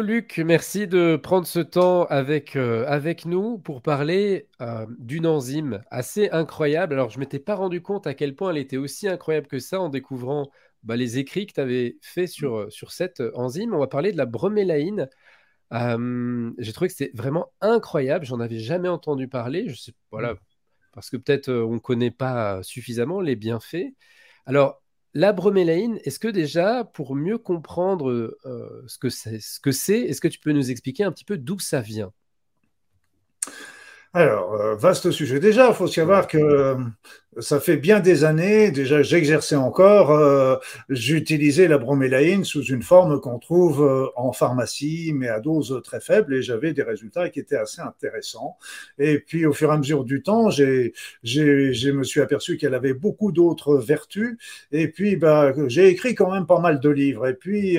Luc, merci de prendre ce temps avec, euh, avec nous pour parler euh, d'une enzyme assez incroyable. Alors, je ne m'étais pas rendu compte à quel point elle était aussi incroyable que ça en découvrant bah, les écrits que tu avais fait sur, euh, sur cette enzyme. On va parler de la bromélaïne. J'ai trouvé que c'était vraiment incroyable. J'en avais jamais entendu parler. Je sais, voilà, parce que peut-être on ne connaît pas suffisamment les bienfaits. Alors, la bromélaïne, est-ce que déjà, pour mieux comprendre euh, ce que c'est, est-ce que tu peux nous expliquer un petit peu d'où ça vient? Alors, euh, vaste sujet. Déjà, il faut savoir que euh, ça fait bien des années, déjà j'exerçais encore, euh, j'utilisais la bromélaïne sous une forme qu'on trouve en pharmacie, mais à dose très faible, et j'avais des résultats qui étaient assez intéressants. Et puis, au fur et à mesure du temps, j'ai, j'ai, je me suis aperçu qu'elle avait beaucoup d'autres vertus. Et puis, bah, j'ai écrit quand même pas mal de livres. Et puis,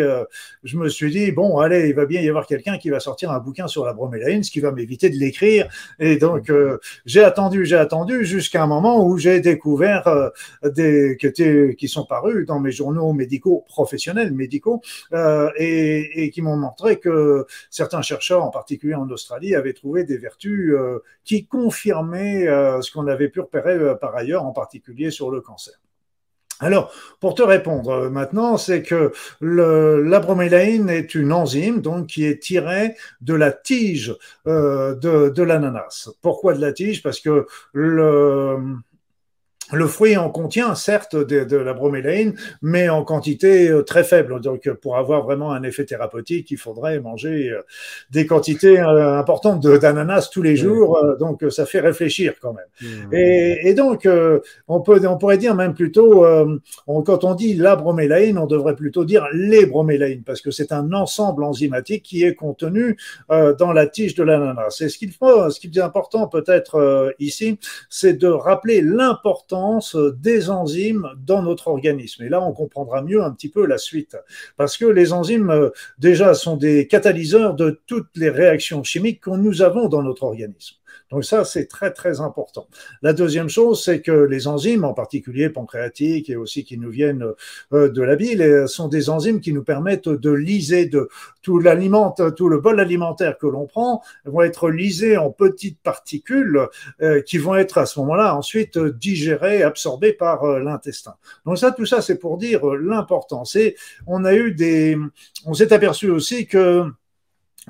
je me suis dit, bon, allez, il va bien y avoir quelqu'un qui va sortir un bouquin sur la bromélaïne, ce qui va m'éviter de l'écrire. Et donc, euh, j'ai attendu, j'ai attendu jusqu'à un moment où j'ai découvert euh, qui, sont parus dans mes journaux médicaux professionnels médicaux euh, et, qui m'ont montré que certains chercheurs, en particulier en Australie, avaient trouvé des vertus qui confirmaient ce qu'on avait pu repérer par ailleurs, en particulier sur le cancer. Alors, pour te répondre euh, maintenant, c'est que la bromélaïne est une enzyme donc qui est tirée de la tige euh, de, de l'ananas. Pourquoi de la tige? Parce que le, le fruit en contient certes de, la bromélaïne, mais en quantité euh, très faible. Donc, pour avoir vraiment un effet thérapeutique, il faudrait manger euh, des quantités euh, importantes d'ananas tous les jours. Donc, ça fait réfléchir quand même. Mmh. Et, donc, on peut, on pourrait dire même plutôt, quand on dit la bromélaïne, on devrait plutôt dire les bromélaïnes, parce que c'est un ensemble enzymatique qui est contenu dans la tige de l'ananas. Et ce qu'il faut, ce qui est important peut-être ici, c'est de rappeler l'importance des enzymes dans notre organisme. Et là, on comprendra mieux un petit peu la suite. Parce que les enzymes, euh, déjà, sont des catalyseurs de toutes les réactions chimiques que nous avons dans notre organisme. Donc ça, c'est très, très important. La deuxième chose, c'est que les enzymes, en particulier pancréatiques et aussi qui nous viennent euh, de la bile, euh, sont des enzymes qui nous permettent de liser de tout l'aliment, tout le bol alimentaire que l'on prend, vont être lisés en petites particules euh, qui vont être à ce moment-là ensuite digérées, absorbées par l'intestin. Donc ça, tout ça, c'est pour dire l'importance. Et on a eu des, on s'est aperçu aussi que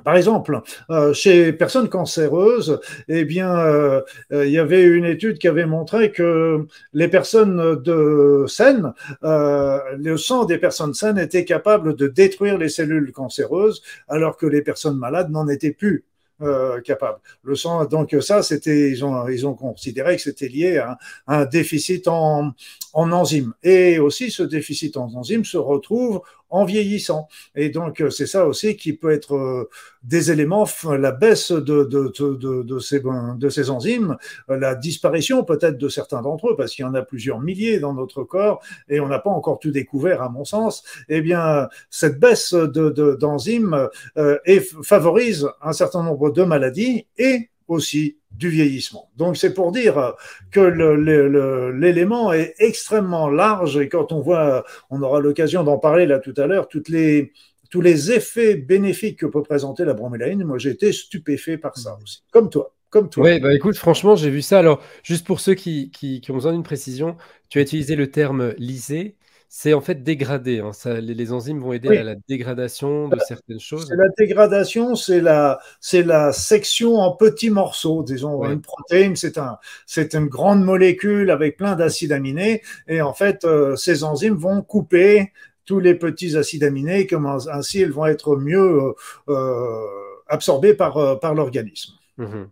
par exemple, euh, chez personnes cancéreuses, eh bien, euh, euh, il y avait une étude qui avait montré que les personnes de saines, le sang des personnes saines était capable de détruire les cellules cancéreuses, alors que les personnes malades n'en étaient plus euh, capable. Le sang, donc ça, c'était, ils ont, ils ont considéré que c'était lié à un, déficit en, en enzymes. Et aussi, ce déficit en enzymes se retrouve en vieillissant. Et donc, c'est ça aussi qui peut être euh, des éléments, la baisse de, de, de, de, ces, de ces enzymes, la disparition peut-être de certains d'entre eux, parce qu'il y en a plusieurs milliers dans notre corps et on n'a pas encore tout découvert, à mon sens. Eh bien, cette baisse d'enzymes euh, favorise un certain nombre de maladies et aussi du vieillissement. Donc c'est pour dire que l'élément est extrêmement large et quand on voit, on aura l'occasion d'en parler là tout à l'heure, les tous les effets bénéfiques que peut présenter la bromélaïne, moi j'ai été stupéfait par ça aussi, comme toi. Comme toi. Oui, bah écoute, franchement, j'ai vu ça. Alors, juste pour ceux qui, qui, qui ont besoin d'une précision, tu as utilisé le terme lisé c'est en fait dégradé. Hein. les, enzymes vont aider à la dégradation de certaines choses. La dégradation, c'est la, c'est la section en petits morceaux. Disons, une protéine, c'est un, c'est une grande molécule avec plein d'acides aminés. Et en fait, euh, ces enzymes vont couper tous les petits acides aminés, comme ainsi elles vont être mieux euh, euh absorbées par, euh, par l'organisme. Mmh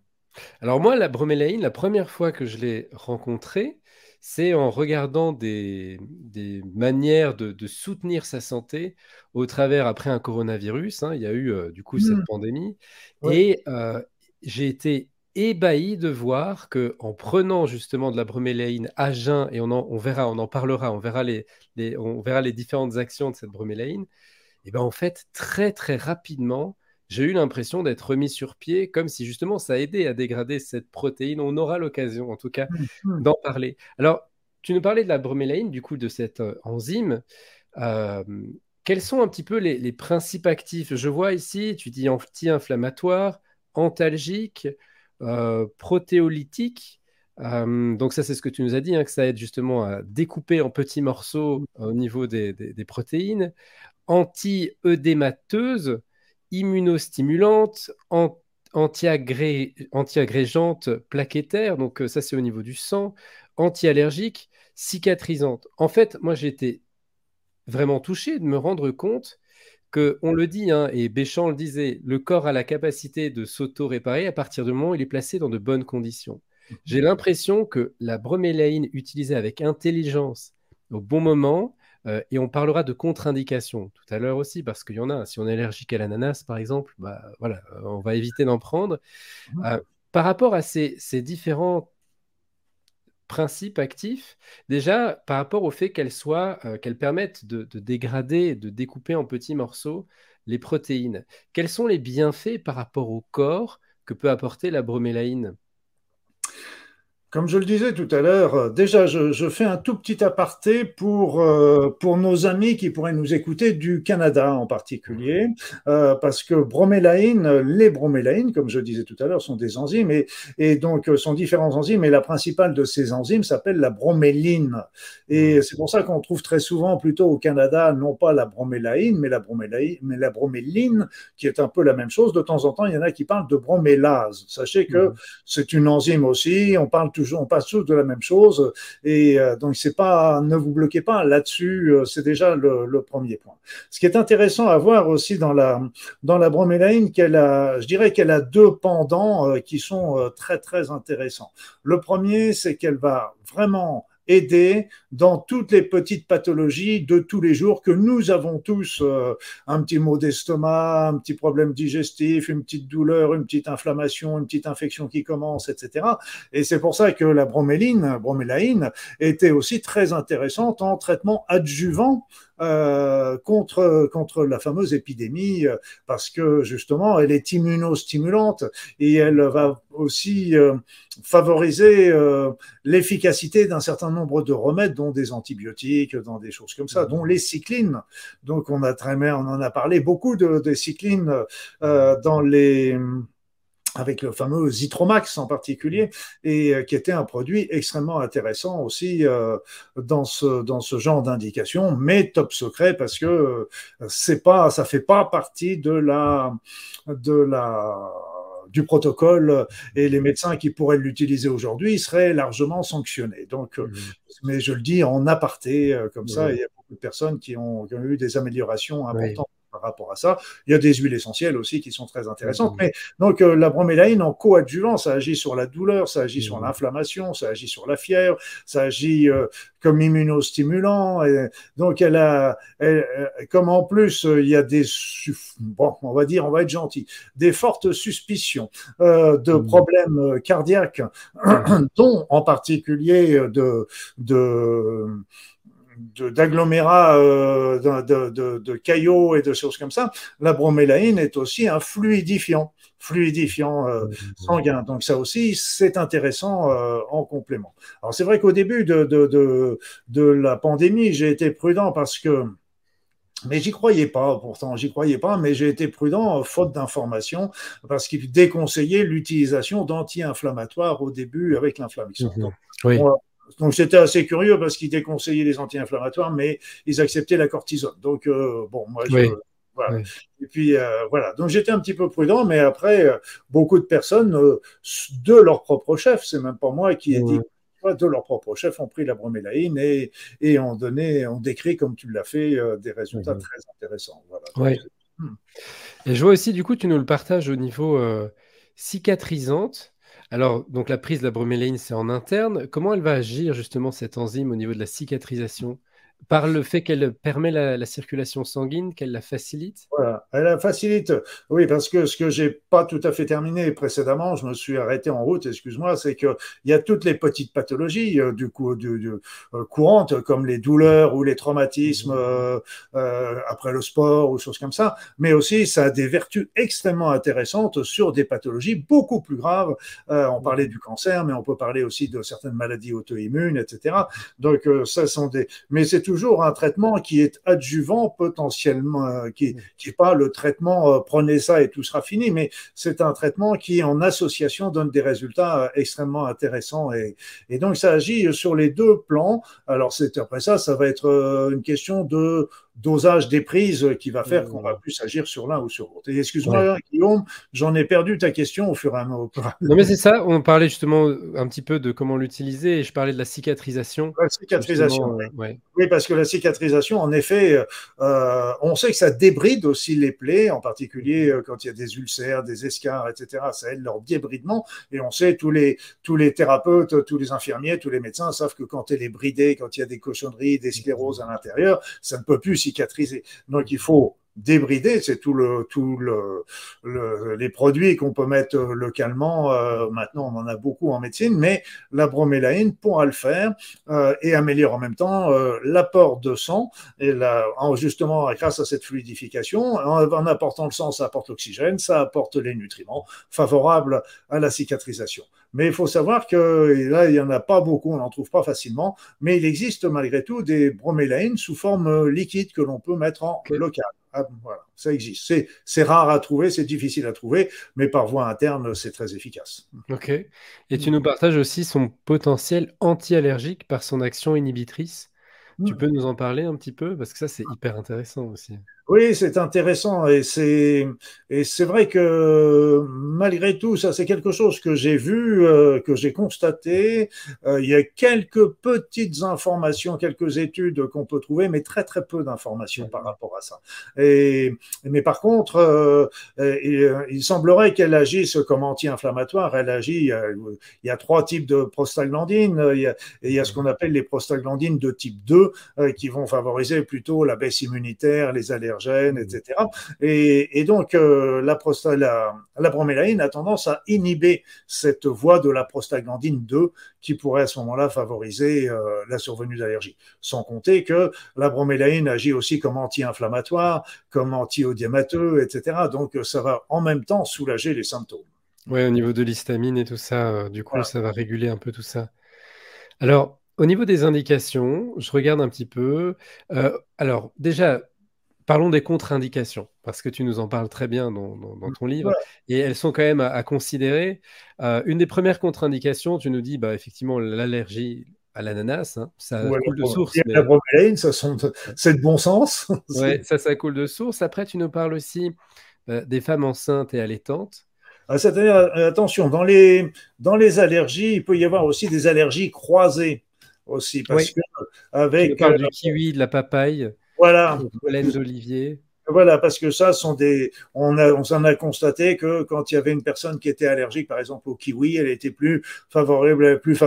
Alors moi, la bromélaïne, la première fois que je l'ai rencontrée, c'est en regardant des, manières de, soutenir sa santé au travers, après un coronavirus, hein, il y a eu euh, du coup cette mmh. pandémie, et euh, j'ai été ébahi de voir que en prenant justement de la bromélaïne à jeun, et on, on verra, on en parlera, on verra les, on verra les différentes actions de cette bromélaïne, et ben en fait, très très rapidement, j'ai eu l'impression d'être remis sur pied, comme si justement ça aidait à dégrader cette protéine. On aura l'occasion, en tout cas, mmh, mmh. d'en parler. Alors, tu nous parlais de la bromélaïne, du coup, de cette euh, enzyme. Euh, quels sont un petit peu les, principes actifs? Je vois ici, tu dis anti-inflammatoire, antalgique, euh, protéolytique. Euh, donc ça, c'est ce que tu nous as dit, hein, que ça aide justement à découper en petits morceaux au niveau des, protéines. Anti-œdémateuse, immunostimulante, anti-agrégante plaquettaire, donc euh, ça c'est au niveau du sang, anti-allergique, cicatrisante. En fait, moi été vraiment touché de me rendre compte que, on le dit, hein, et Béchamp le disait, le corps a la capacité de s'auto-réparer à partir du moment où il est placé dans de bonnes conditions. J'ai l'impression que la bromélaïne utilisée avec intelligence au bon moment, euh, et on parlera de contre-indications tout à l'heure aussi, parce qu'il y en a. Si on est allergique à l'ananas, par exemple, bah, voilà, on va éviter d'en prendre. Euh, par rapport à ces, ces différents principe actif, déjà par rapport au fait qu'elles soient, euh, qu'elles permettent de, de, dégrader, de découper en petits morceaux les protéines. Quels sont les bienfaits par rapport au corps que peut apporter la bromélaïne? Comme je le disais tout à l'heure, euh, déjà, je, fais un tout petit aparté pour, euh, pour nos amis qui pourraient nous écouter du Canada en particulier, euh, parce que bromélaïne, les bromélaïnes, comme je disais tout à l'heure, sont des enzymes et, et donc sont différents enzymes, et la principale de ces enzymes s'appelle la broméline. Et c'est pour ça qu'on trouve très souvent plutôt au Canada, non pas la bromélaïne, mais la bromélaïne, mais la broméline, qui est un peu la même chose. De temps en temps, il y en a qui parlent de bromélase. Sachez que c'est une enzyme aussi, on parle toujours on passe tous de la même chose. Et euh, donc, c'est pas, ne vous bloquez pas là-dessus. Euh, c'est déjà le, premier point. Ce qui est intéressant à voir aussi dans la, dans la bromélaïne, qu'elle a, je dirais qu'elle a deux pendants euh, qui sont très, très intéressants. Le premier, c'est qu'elle va vraiment aider dans toutes les petites pathologies de tous les jours que nous avons tous euh, un petit mot d'estomac, un petit problème digestif, une petite douleur, une petite inflammation, une petite infection qui commence, etc. Et c'est pour ça que la broméline, bromélaïne, était aussi très intéressante en traitement adjuvant euh, contre, contre la fameuse épidémie euh, parce que justement elle est immunostimulante et elle va aussi euh, favoriser l'efficacité d'un certain nombre de remèdes, dont des antibiotiques, dans des choses comme ça, dont les cyclines. Donc on a très bien, on en a parlé beaucoup de, des cyclines dans les avec le fameux Zitromax en particulier, et euh, qui était un produit extrêmement intéressant aussi euh, dans ce dans ce genre d'indication, mais top secret parce que euh, c'est pas ça fait pas partie de la de la du protocole et les médecins qui pourraient l'utiliser aujourd'hui seraient largement sanctionnés. Donc, mmh. mais je le dis en aparté comme ça, il y a beaucoup de personnes qui ont, qui ont eu des améliorations importantes par rapport à ça. Il y a des huiles essentielles aussi qui sont très intéressantes. Mais donc euh, la bromélaïne en coadjuvant, ça agit sur la douleur, ça agit sur mmh. l'inflammation, ça agit sur la fièvre, ça agit euh, comme immunostimulant. Et donc elle a, comme en plus euh, il y a des, bon, on va dire, on va être gentil, des fortes suspicions de mmh. problèmes cardiaques, dont en particulier de, de d'agglomérats, euh, de, de, de, caillots et de choses comme ça, la bromélaïne est aussi un fluidifiant, fluidifiant euh, sanguin. Donc ça aussi, c'est intéressant euh, en complément. Alors c'est vrai qu'au début de, la pandémie, j'ai été prudent parce que mais j'y croyais pas, pourtant, j'y croyais pas, mais j'ai été prudent, faute d'informations, parce qu'il déconseillait l'utilisation d'anti-inflammatoires au début avec l'inflammation. Mhm. Oui. Donc j'étais assez curieux parce qu'ils déconseillaient les anti-inflammatoires, mais ils acceptaient la cortisone. Donc euh, bon, moi je, voilà. Et puis euh, voilà. Donc j'étais un petit peu prudent, mais après euh, beaucoup de personnes de leur propre chef, c'est même pas moi qui ai dit de leur propre chef ont pris la bromélaïne et, et ont donné, ont décrit, comme tu l'as fait, des résultats très intéressants. Voilà. Hmm. Et je vois aussi, du coup, tu nous le partages au niveau cicatrisante. Alors, donc la prise de la bromélaïne, c'est en interne. Comment elle va agir justement cette enzyme au niveau de la cicatrisation? Par le fait qu'elle permet la, circulation sanguine, qu'elle la facilite? Voilà, elle la facilite. Oui, parce que ce que j'ai pas tout à fait terminé précédemment, je me suis arrêté en route, excuse-moi, c'est qu'il y a toutes les petites pathologies euh, du coup du, euh, courantes, comme les douleurs ou les traumatismes mmh. euh, après le sport ou choses comme ça, mais aussi ça a des vertus extrêmement intéressantes sur des pathologies beaucoup plus graves. on parlait du cancer, mais on peut parler aussi de certaines maladies auto-immunes, etc. Donc ça sont des, mais c'est tout toujours un traitement qui est adjuvant potentiellement, qui n'est pas le traitement prenez ça et tout sera fini, mais c'est un traitement qui en association donne des résultats extrêmement intéressants et, et donc ça agit sur les deux plans. Alors c'est après ça, ça va être une question de dosage des prises qui va faire qu'on va plus agir sur l'un ou sur l'autre. excuse-moi, Guillaume, j'en ai perdu ta question au fur et à mesure. Non, mais c'est ça, on parlait justement un petit peu de comment l'utiliser et je parlais de la cicatrisation. La cicatrisation, oui. oui. parce que la cicatrisation, en effet, euh, on sait que ça débride aussi les plaies, en particulier euh, quand il y a des ulcères, des escarres, etc. Ça aide leur débridement et on sait, tous les, tous les thérapeutes, tous les infirmiers, tous les médecins savent que quand elle est bridée, quand il y a des cochonneries, des scléroses à l'intérieur, ça ne peut plus Donc il faut débrider, c'est tout le tout le, les produits qu'on peut mettre localement. Euh, maintenant, on en a beaucoup en médecine, mais la bromélaïne pourra le faire euh, et améliore en même temps euh, l'apport de sang et justement grâce à cette fluidification, en apportant le sang, ça apporte l'oxygène, ça apporte les nutriments favorables à la cicatrisation. Mais il faut savoir que là, il n'y en a pas beaucoup, on n'en trouve pas facilement, mais il existe malgré tout des bromélaïnes sous forme liquide que l'on peut mettre en local. Ah, voilà, ça existe. C'est rare à trouver, c'est difficile à trouver, mais par voie interne, c'est très efficace. Ok. Et tu nous partages aussi son potentiel anti-allergique par son action inhibitrice. Tu hmm. peux nous en parler un petit peu? Parce que ça, c'est hyper intéressant aussi. Oui, c'est intéressant et c'est et c'est vrai que malgré tout, ça c'est quelque chose que j'ai vu, euh, que j'ai constaté. Euh, il y a quelques petites informations, quelques études qu'on peut trouver, mais très très peu d'informations par rapport à ça. Et mais par contre, euh, il, semblerait qu'elle agisse comme anti-inflammatoire. Elle agit. Il y a trois types de prostaglandines. Il y a, il y a ce qu'on appelle les prostaglandines de type 2 qui vont favoriser plutôt la baisse immunitaire, les etc. Et, donc, euh, la, la, la, bromélaïne a tendance à inhiber cette voie de la prostaglandine 2 qui pourrait à ce moment-là favoriser euh, la survenue d'allergies. Sans compter que la bromélaïne agit aussi comme anti-inflammatoire, comme anti-odémateux, etc. Donc, ça va en même temps soulager les symptômes. Oui, au niveau de l'histamine et tout ça, euh, du coup, ça va réguler un peu tout ça. Alors, au niveau des indications, je regarde un petit peu. alors, déjà, Parlons des contre-indications, parce que tu nous en parles très bien dans, ton livre, et elles sont quand même à, considérer. Euh, une des premières contre-indications, tu nous dis, bah, effectivement, l'allergie à l'ananas, hein, ça coule de source. La ça c'est de bon sens. Oui, ça, ça coule de source. Après, tu nous parles aussi euh, des femmes enceintes et allaitantes. Ah, c'est-à-dire, euh, attention, dans les, dans les allergies, il peut y avoir aussi des allergies croisées aussi, parce que avec tu du kiwi, de la papaye. Voilà. D'olivier. Voilà, parce que ça sont des. On, a, on s'en a constaté que quand il y avait une personne qui était allergique, par exemple au kiwi, elle était plus favorable, plus,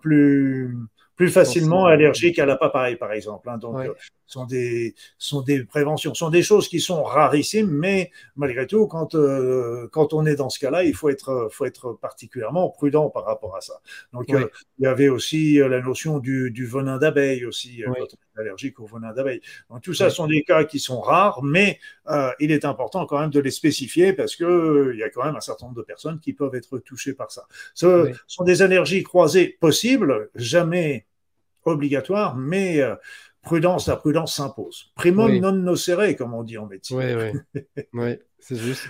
plus, plus facilement allergique à la papaye, par exemple. Hein. Donc, euh, sont des sont des préventions, sont des choses qui sont rarissimes, mais malgré tout, quand euh, quand on est dans ce cas-là, il faut être faut être particulièrement prudent par rapport à ça. Donc, euh, il y avait aussi la notion du, du venin d'abeille aussi, quand on est allergique au venin d'abeille. Donc, tout ça sont des cas qui sont rares, mais il est important quand même de les spécifier parce que il y a quand même un certain nombre de personnes qui peuvent être touchées par ça. Ce sont des allergies croisées possibles, jamais obligatoire, mais euh, prudence, la prudence s'impose. Primum non nocere, comme on dit en médecine. Oui, oui.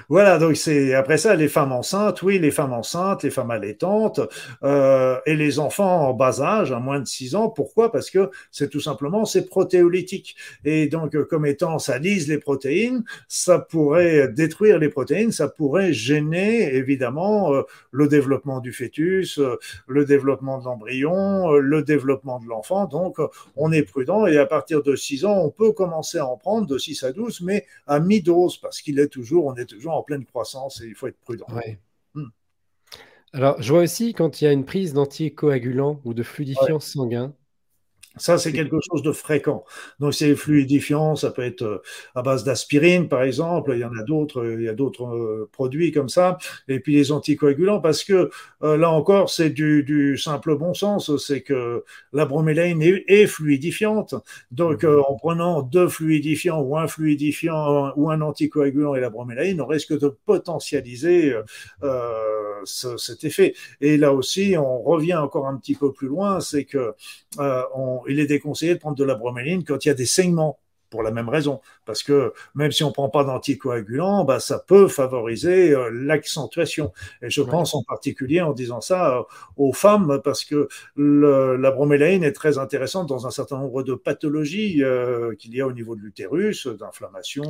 Voilà, donc c'est après ça les femmes enceintes, oui, les femmes enceintes, les femmes allaitantes euh, et les enfants en bas âge, à moins de 6 ans. Pourquoi? Parce que c'est tout simplement c'est protéolytique et donc euh, comme étant ça lise les protéines, ça pourrait détruire les protéines, ça pourrait gêner évidemment euh, le développement du fœtus, euh, le développement de l'embryon, le développement de l'enfant. Donc on est prudent et à partir de 6 ans, on peut commencer à en prendre de 6 à 12, mais à mi-dose parce qu'il est toujours on est toujours en pleine croissance et il faut être prudent. Hmm. Alors, je vois aussi quand il y a une prise d'anticoagulant ou de fluidifiant sanguin, ça, c'est quelque chose de fréquent. Donc, c'est fluidifiant, ça peut être euh, à base d'aspirine, par exemple. Il y en a d'autres, euh, il y a d'autres euh, produits comme ça. Et puis les anticoagulants, parce que là encore, c'est du, du, simple bon sens. C'est que la bromélaïne est, fluidifiante. Donc, mmh. en prenant deux fluidifiants ou un fluidifiant ou un anticoagulant et la bromélaïne, on risque de potentialiser euh, cet effet. Et là aussi, on revient encore un petit peu plus loin, c'est que euh, on, il est déconseillé de prendre de la broméline quand il y a des saignements pour la même raison. Parce que même si on ne prend pas d'anticoagulant, bah, ça peut favoriser euh, l'accentuation. Et je pense en particulier en disant ça euh, aux femmes, parce que le, la bromélaïne est très intéressante dans un certain nombre de pathologies euh, qu'il y a au niveau de l'utérus, d'inflammation.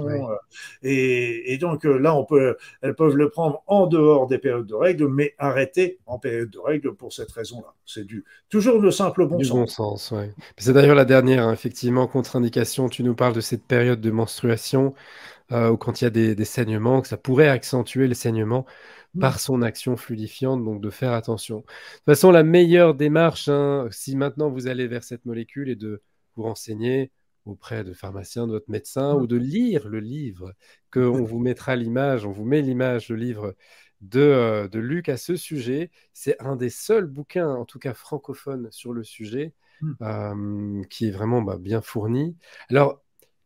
et, et, donc là, on peut, elles peuvent le prendre en dehors des périodes de règles, mais arrêter en période de règles pour cette raison-là. C'est du toujours le simple bon du sens. Bon sens ouais. C'est d'ailleurs la dernière, hein, effectivement, contre-indication. Tu nous parles de cette période de menstruation euh, ou quand il y a des, saignements, que ça pourrait accentuer le saignement mmh. par son action fluidifiante, donc de faire attention. De toute façon, la meilleure démarche, hein, si maintenant vous allez vers cette molécule, est de vous renseigner auprès de pharmacien, de votre médecin, ou de lire le livre qu'on vous mettra l'image, on vous met l'image, le livre de, euh, de Luc à ce sujet. C'est un des seuls bouquins, en tout cas francophone, sur le sujet, mmh. euh, qui est vraiment bah, bien fourni. Alors,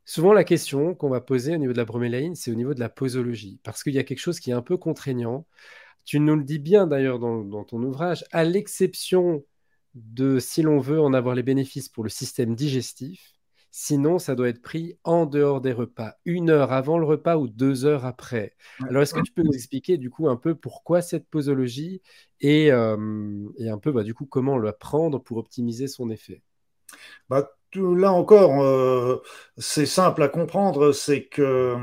Souvent, la question qu'on va poser au niveau de la bromélaïne, c'est au niveau de la posologie, parce qu'il y a quelque chose qui est un peu contraignant. Tu nous le dis bien d'ailleurs dans, ton ouvrage, à l'exception de si l'on veut en avoir les bénéfices pour le système digestif, sinon ça doit être pris en dehors des repas, une heure avant le repas ou deux heures après. Alors, est-ce que tu peux nous expliquer du coup un peu pourquoi cette posologie et, euh, et un peu bah, du coup comment la prendre pour optimiser son effet? Bah, là encore, euh, c'est simple à comprendre, c'est que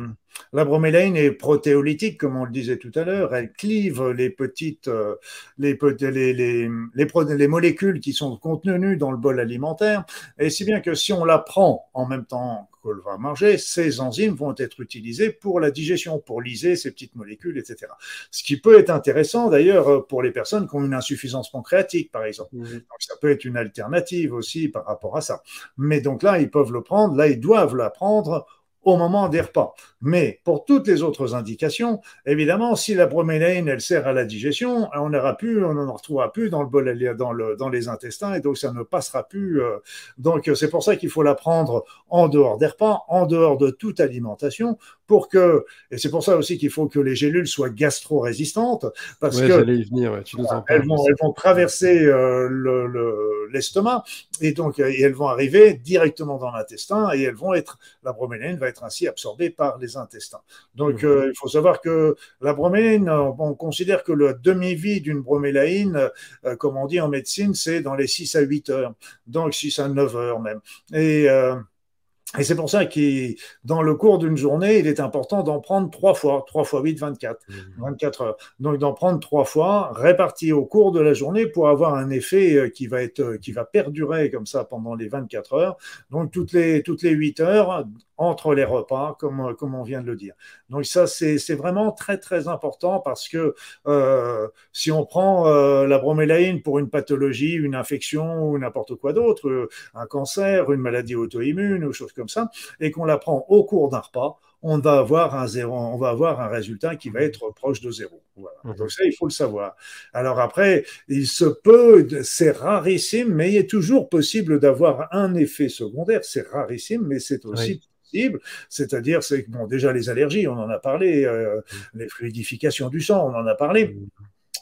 la bromélaïne est protéolytique, comme on le disait tout à l'heure. Elle clive les petites, euh, les, les, les, les, molécules qui sont contenues dans le bol alimentaire. Et si bien que si on la prend en même temps qu'on va manger, ces enzymes vont être utilisées pour la digestion, pour liser ces petites molécules, etc. Ce qui peut être intéressant d'ailleurs pour les personnes qui ont une insuffisance pancréatique, par exemple. Mmh. Donc, ça peut être une alternative aussi par rapport à ça. Mais donc là, ils peuvent le prendre, là, ils doivent la prendre au moment des repas. Mais pour toutes les autres indications, évidemment, si la bromélaïne, elle sert à la digestion, on n'aura plus, on n'en retrouvera plus dans le bol, dans, le, dans les intestins, et donc ça ne passera plus. Euh. donc c'est pour ça qu'il faut la prendre en dehors des repas, en dehors de toute alimentation, pour que, et c'est pour ça aussi qu'il faut que les gélules soient gastro-résistantes, parce que elles, vont, elles, vont, traverser euh, l'estomac, et donc elles vont arriver directement dans l'intestin, et elles vont être, la bromélaïne va être ainsi absorbée par les intestins. Donc, mmh. euh, il faut savoir que la broméline, on considère que la demi-vie d'une bromélaïne, euh, comme on dit en médecine, c'est dans les 6 à 8 heures, donc 6 à 9 heures même. Et euh, et c'est pour ça que dans le cours d'une journée, il est important d'en prendre trois fois, trois fois 8, 24, 24 heures. Donc d'en prendre trois fois, répartis au cours de la journée pour avoir un effet euh, qui va être, euh, qui va perdurer comme ça pendant les 24 heures. Donc toutes les, toutes les 8 heures, entre les repas, comme, euh, comme on vient de le dire. Donc ça, c'est vraiment très, très important parce que euh, si on prend euh, la bromélaïne pour une pathologie, une infection ou n'importe quoi d'autre, euh, un cancer, une maladie auto-immune ou chose comme ça, et qu'on la prend au cours d'un repas, on va avoir un zéro, on va avoir un résultat qui va être proche de zéro. Voilà. Mmh. Donc ça, il faut le savoir. Alors après, il se peut, c'est rarissime, mais il est toujours possible d'avoir un effet secondaire. C'est rarissime, mais c'est aussi c'est-à-dire, c'est bon, déjà les allergies, on en a parlé, euh, les fluidifications du sang, on en a parlé.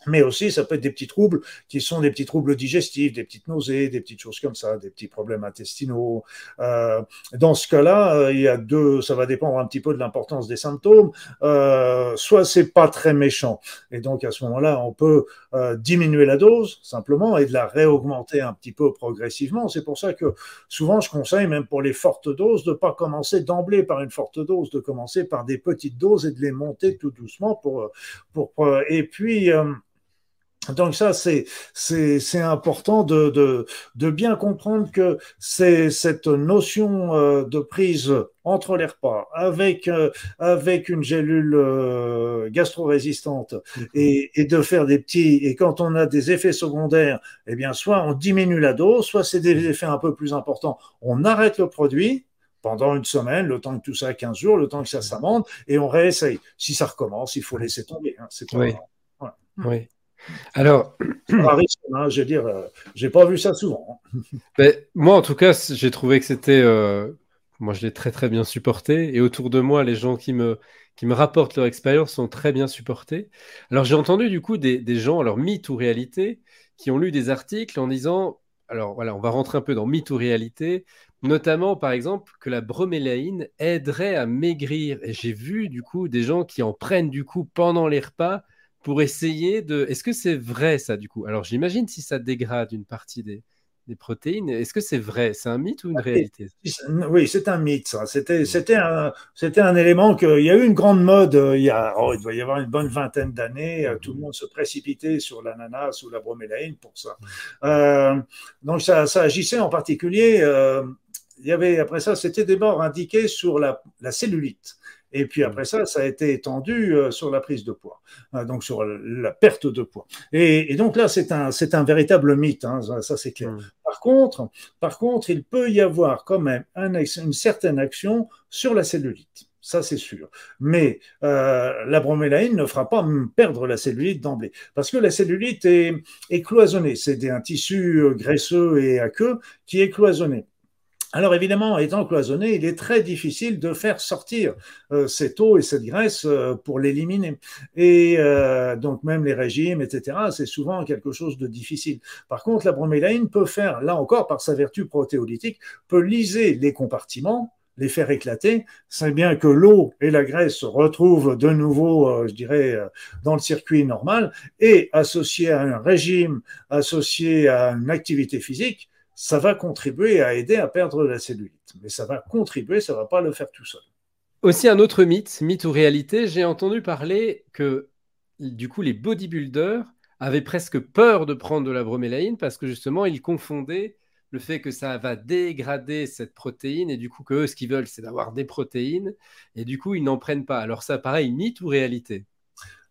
Mais aussi ça peut être des petits troubles qui sont des petits troubles digestifs, des petites nausées, des petites choses comme ça, des petits problèmes intestinaux. Euh, dans ce cas-là, euh, il y a deux, ça va dépendre un petit peu de l'importance des symptômes. Soit c'est pas très méchant, et donc à ce moment-là, on peut euh, diminuer la dose simplement et de la réaugmenter un petit peu progressivement. C'est pour ça que souvent je conseille, même pour les fortes doses, de pas commencer d'emblée par une forte dose, de commencer par des petites doses et de les monter tout doucement pour, pour, pour et puis euh, donc ça, c'est c'est important de, de, de bien comprendre que c'est cette notion euh, de prise entre les repas avec euh, avec une gélule euh, gastro-résistante et, et, de faire des petits et quand on a des effets secondaires, eh bien soit on diminue la dose, soit c'est des effets un peu plus importants, on arrête le produit pendant une semaine, le temps que tout ça, 15 jours, le temps que ça s'amende, et on réessaye. Si ça recommence, il faut laisser tomber. Hein, c'est oui. oui. Alors, hein, je veux dire, euh, j'ai pas vu ça souvent. Hein. Ben, moi, en tout cas, j'ai trouvé que c'était, euh, moi, je l'ai très très bien supporté, et autour de moi, les gens qui me qui me rapportent leur expérience sont très bien supportés. Alors, j'ai entendu du coup des, des gens, alors mythe ou réalité, qui ont lu des articles en disant alors voilà, on va rentrer un peu dans mythe ou réalité, notamment par exemple que la bromélaïne aiderait à maigrir. Et j'ai vu du coup des gens qui en prennent du coup pendant les repas pour essayer de. Est-ce que c'est vrai ça du coup? Alors j'imagine si ça dégrade une partie des, des protéines. Est-ce que c'est vrai? C'est un mythe ou une réalité? Oui, c'est un mythe. Ça. C'était, c'était un, c'était un élément qu'il y a eu une grande mode. Euh, il y a, oh, il doit y avoir une bonne vingtaine d'années. Euh, tout le monde se précipitait sur l'ananas ou la bromélaïne pour ça. Euh, donc ça, ça, agissait en particulier. Euh, il y avait après ça, c'était des morts indiqués sur la, la cellulite. Et puis après ça, ça a été étendu euh, sur la prise de poids, hein, donc sur la perte de poids. Et, et donc là, c'est un, c'est un véritable mythe, hein, ça c'est clair. Mmh. Par contre, par contre, il peut y avoir quand même un, une certaine action sur la cellulite. Ça, c'est sûr. Mais euh, la bromélaïne ne fera pas perdre la cellulite d'emblée. Parce que la cellulite est, est cloisonnée. C'est un tissu graisseux et aqueux qui est cloisonné. Alors évidemment, étant cloisonné, il est très difficile de faire sortir euh, cette eau et cette graisse euh, pour l'éliminer. Et euh, donc même les régimes, etc., c'est souvent quelque chose de difficile. Par contre, la bromélaïne peut faire, là encore, par sa vertu protéolytique, peut liser les compartiments, les faire éclater. C'est bien que l'eau et la graisse se retrouvent de nouveau, je dirais, dans le circuit normal et associé à un régime, associé à une activité physique, ça va contribuer à aider à perdre la cellulite. Mais ça va contribuer, ça ne va pas le faire tout seul. Aussi un autre mythe, mythe ou réalité, j'ai entendu parler que du coup les bodybuilders avaient presque peur de prendre de la bromélaïne parce que justement ils confondaient le fait que ça va dégrader cette protéine et du coup que eux ce qu'ils veulent c'est d'avoir des protéines et du coup ils n'en prennent pas. Alors ça pareil, mythe ou réalité?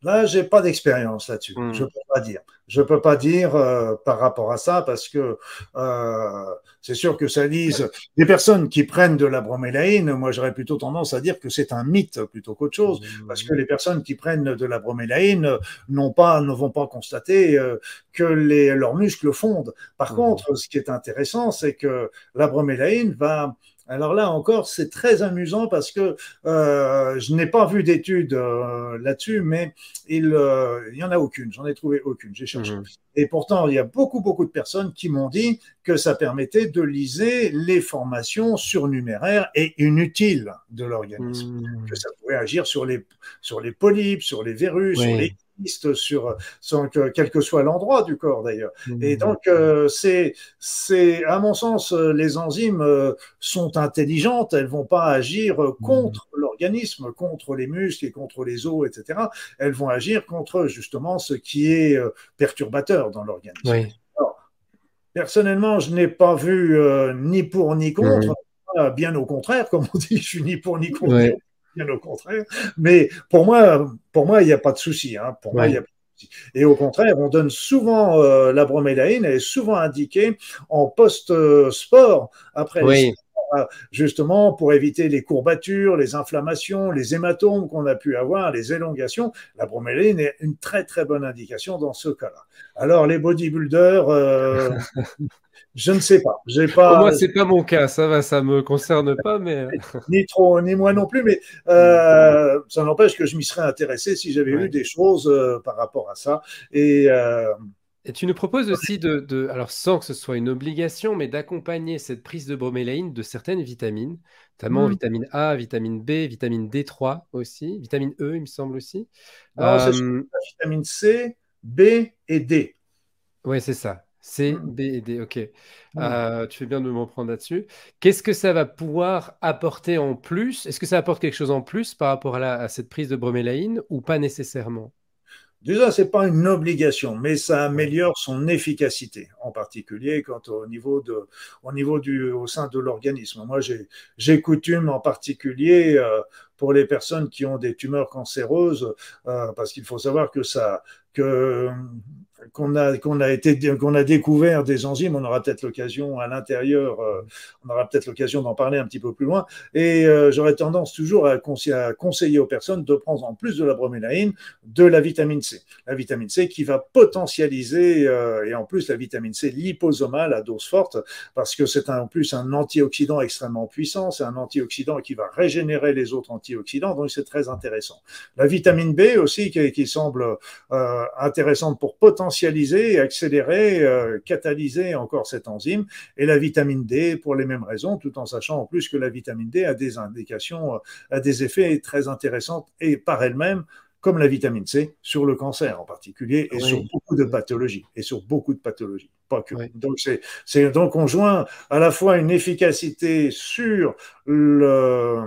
Là, j'ai pas d'expérience là-dessus. Je hmm. Je peux pas dire. Je peux pas dire euh, par rapport à ça parce que euh, c'est sûr que ça lise des personnes qui prennent de la bromélaïne. Moi, j'aurais plutôt tendance à dire que c'est un mythe plutôt qu'autre chose hmm. parce que les personnes qui prennent de la bromélaïne n'ont pas, ne vont pas constater euh, que les, leurs muscles fondent. Par hmm. contre, ce qui est intéressant, c'est que la bromélaïne va alors là encore, c'est très amusant parce que euh, je n'ai pas vu d'études euh, là-dessus, mais il euh, il y en a aucune. J'en ai trouvé aucune. J'ai cherché. Mhm. Et pourtant, il y a beaucoup beaucoup de personnes qui m'ont dit que ça permettait de liser les formations surnuméraires et inutiles de l'organisme, mhm. que ça pouvait agir sur les sur les polypes, sur les verrues, sur les sur, quel que soit l'endroit du corps d'ailleurs. Mmh. Et donc, euh, c'est, c'est, à mon sens, euh, les enzymes euh, sont intelligentes, elles vont pas agir contre mmh. l'organisme, contre les muscles et contre les os, etc. Elles vont agir contre justement ce qui est perturbateur dans l'organisme. personnellement, je n'ai pas vu ni pour ni contre. Mmh. Bien au contraire, comme on dit, je suis ni pour ni contre bien au contraire. Mais pour moi, pour moi, il n'y a pas de souci. Hein. Pour moi, il y a et au contraire, on donne souvent euh, la bromélaïne, elle est souvent indiquée en post-sport, après oui. Euh, justement pour éviter les courbatures, les inflammations, les hématomes qu'on a pu avoir, les élongations. La bromélaïne est une très très bonne indication dans ce cas-là. Alors les bodybuilders, euh, Je ne sais pas. J'ai pas. Moi, c'est pas mon cas. Ça va, ça me concerne pas, mais ni trop, ni moi non plus. Mais euh, ça n'empêche que je m'y serais intéressé si j'avais eu des choses euh, par rapport à ça. Et, euh, et tu nous proposes aussi de, de, alors sans que ce soit une obligation, mais d'accompagner cette prise de bromélaïne de certaines vitamines, notamment mmh. vitamine A, vitamine B, vitamine D3 aussi, vitamine E, il me semble aussi. Alors, vitamine C, B et D. Oui, c'est ça. C, mmh. B et D, ok. Mmh. Euh, tu fais bien de m'en prendre là-dessus. Qu'est-ce que ça va pouvoir apporter en plus? Est-ce que ça apporte quelque chose en plus par rapport à, cette prise de bromélaïne ou pas nécessairement? Déjà, c'est pas une obligation, mais ça améliore son efficacité, en particulier quand au niveau de, au niveau du, au sein de l'organisme. Moi, j'ai coutume en particulier euh, pour les personnes qui ont des tumeurs cancéreuses, euh, parce qu'il faut savoir que ça, que qu'on a qu'on a été qu'on a découvert des enzymes. On aura peut-être l'occasion à l'intérieur, euh, on aura peut-être l'occasion d'en parler un petit peu plus loin. Et euh, j'aurais tendance toujours à, conseiller aux personnes de prendre en plus de la bromélaïne de la vitamine C. La vitamine C qui va potentialiser euh, et en plus la vitamine C liposomale à dose forte parce que c'est en plus un antioxydant extrêmement puissant. C'est un antioxydant qui va régénérer les autres antioxydants. Donc c'est très intéressant. La vitamine B aussi qui, qui semble intéressante pour potentialiser potentialiser, accélérer, catalyser encore cette enzyme. Et la vitamine D, pour les mêmes raisons, tout en sachant en plus que la vitamine D a des indications, a des effets très intéressants et par elle-même comme la vitamine C, sur le cancer en particulier et sur beaucoup de pathologies. Et sur beaucoup de pathologies, pas que. Donc, c'est, donc on joint à la fois une efficacité sur le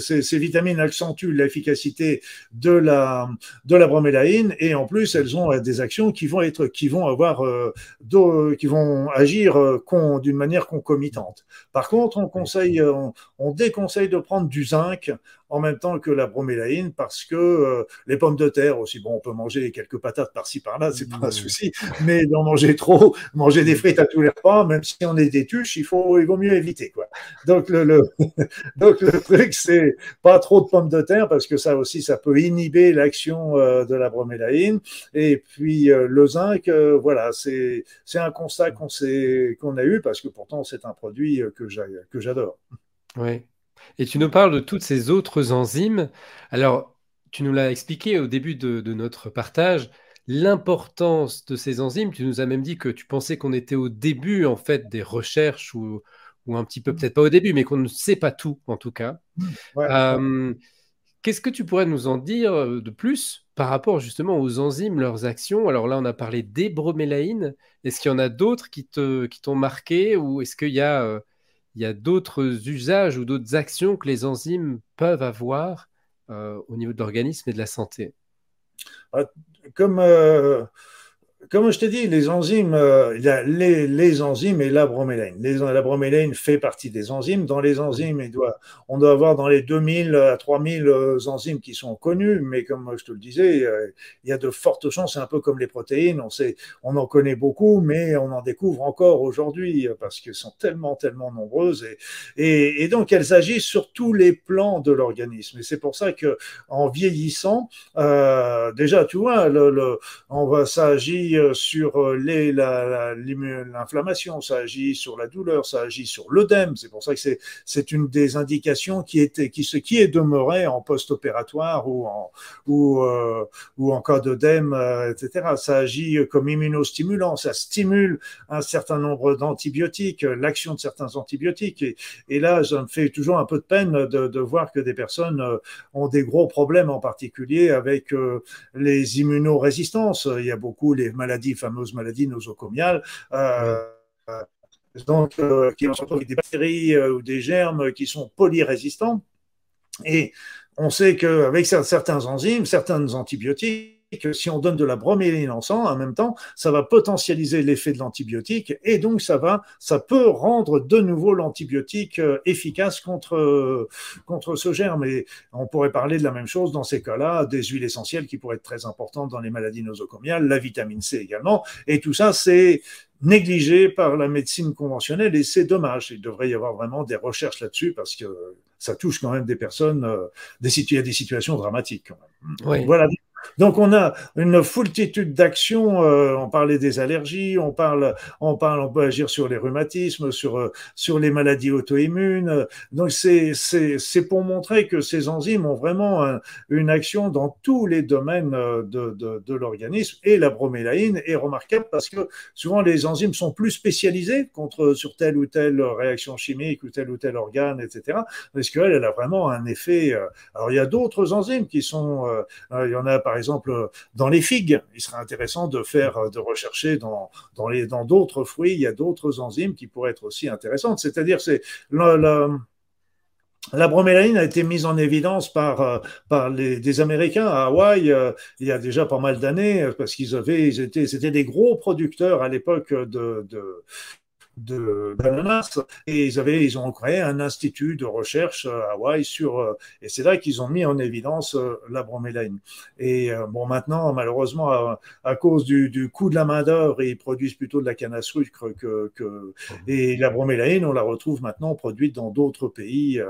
ces, vitamines accentuent l'efficacité de la, de la bromélaïne et en plus elles ont des actions qui vont être, qui vont avoir, euh, qui vont agir euh, d'une manière concomitante. Par contre, on conseille, on, on, déconseille de prendre du zinc en même temps que la bromélaïne parce que euh, les pommes de terre aussi, bon, on peut manger quelques patates par-ci par-là, c'est pas un mmh. souci, mais d'en manger trop, manger des frites à tous les repas, même si on est des tuches, il faut, il vaut mieux éviter, quoi. Donc le, le donc le truc, c'est pas trop de pommes de terre parce que ça aussi, ça peut inhiber l'action euh, de la bromélaïne. Et puis euh, le zinc, voilà, c'est c'est un constat qu'on qu'on a eu parce que pourtant c'est un produit que j'adore. Oui. Et tu nous parles de toutes ces autres enzymes. Alors, tu nous l'as expliqué au début de, notre partage, l'importance de ces enzymes. Tu nous as même dit que tu pensais qu'on était au début, en fait, des recherches ou, un petit peu, peut-être pas au début, mais qu'on ne sait pas tout, en tout cas. Euh, qu'est-ce que tu pourrais nous en dire de plus par rapport justement aux enzymes, leurs actions? Alors là, on a parlé des bromélaïnes. Est-ce qu'il y en a d'autres qui t'ont qui marqué ou est-ce qu'il y a euh, il y a d'autres usages ou d'autres actions que les enzymes peuvent avoir euh, au niveau de l'organisme et de la santé. Ah, Comme euh, comme je t'ai dit, les enzymes, euh, il y a les, les, enzymes et la bromélaïne. Les, la bromélaine fait partie des enzymes. Dans les enzymes, il doit, on doit avoir dans les 2000 à 3000 euh, enzymes qui sont connus, mais comme je te le disais, euh, il y a de fortes chances, un peu comme les protéines, on, sait, on en connaît beaucoup, mais on en découvre encore aujourd'hui parce qu'elles sont tellement, tellement nombreuses. Et, et, et, donc, elles agissent sur tous les plans de l'organisme. Et c'est pour ça que en vieillissant, euh, déjà, tu vois, le, le, on va, ça agit euh, sur euh, l'inflammation, ça agit sur la douleur, ça agit sur l'œdème. C'est pour ça que c'est une des indications qui était qui qui est demeuré en post-opératoire ou en ou euh, ou en cas d'œdème, etc. Ça agit comme immunostimulant, ça stimule un certain nombre d'antibiotiques, l'action de certains antibiotiques. Et, et, là, ça me fait toujours un peu de peine de, de voir que des personnes ont des gros problèmes, en particulier avec les immunorésistances. Il y a beaucoup les maladies, fameuses maladies nosocomiales. Euh, donc, euh, qui sont avec des bactéries euh, ou des germes qui sont polyrésistants. Et on sait qu'avec certains enzymes, certains antibiotiques, que si on donne de la broméline en sang, en même temps, ça va potentialiser l'effet de l'antibiotique et donc ça va, ça peut rendre de nouveau l'antibiotique euh, efficace contre euh, contre ce germe. Et on pourrait parler de la même chose dans ces cas-là, des huiles essentielles qui pourraient être très importantes dans les maladies nosocomiales, la vitamine C également. Et tout ça, c'est négligé par la médecine conventionnelle et c'est dommage. Il devrait y avoir vraiment des recherches là-dessus parce que ça touche quand même des personnes, euh, des, il y a des situations dramatiques. Quand même. Oui. Voilà donc on a une foultitude d'actions. Euh, on parlait des allergies, on parle, on parle, on peut agir sur les rhumatismes, sur euh, sur les maladies auto-immunes. Donc c'est c'est c'est pour montrer que ces enzymes ont vraiment une action dans tous les domaines euh, de de, de l'organisme. Et la bromélaïne est remarquable parce que souvent les enzymes sont plus spécialisées contre sur telle ou telle réaction chimique ou tel ou tel organe, etc. Parce qu'elle elle a vraiment un effet. Alors il y a d'autres enzymes qui sont, il y en a exemple, dans les figues. Il serait intéressant de faire, de rechercher dans, dans les, dans d'autres fruits, il y a d'autres enzymes qui pourraient être aussi intéressantes. C'est-à-dire, c'est la, la bromélaïne a été mise en évidence par, par les, des Américains à Hawaï euh, il y a déjà pas mal d'années parce qu'ils avaient, ils étaient, c'était des gros producteurs à l'époque de, d'ananas et ils avaient ils ont créé un institut de recherche à Hawaï sur euh, et c'est là qu'ils ont mis en évidence euh, la bromélaïne et euh, bon maintenant malheureusement à, cause du, du, coût de la main d'œuvre ils produisent plutôt de la canne à sucre que, que et la bromélaïne on la retrouve maintenant produite dans d'autres pays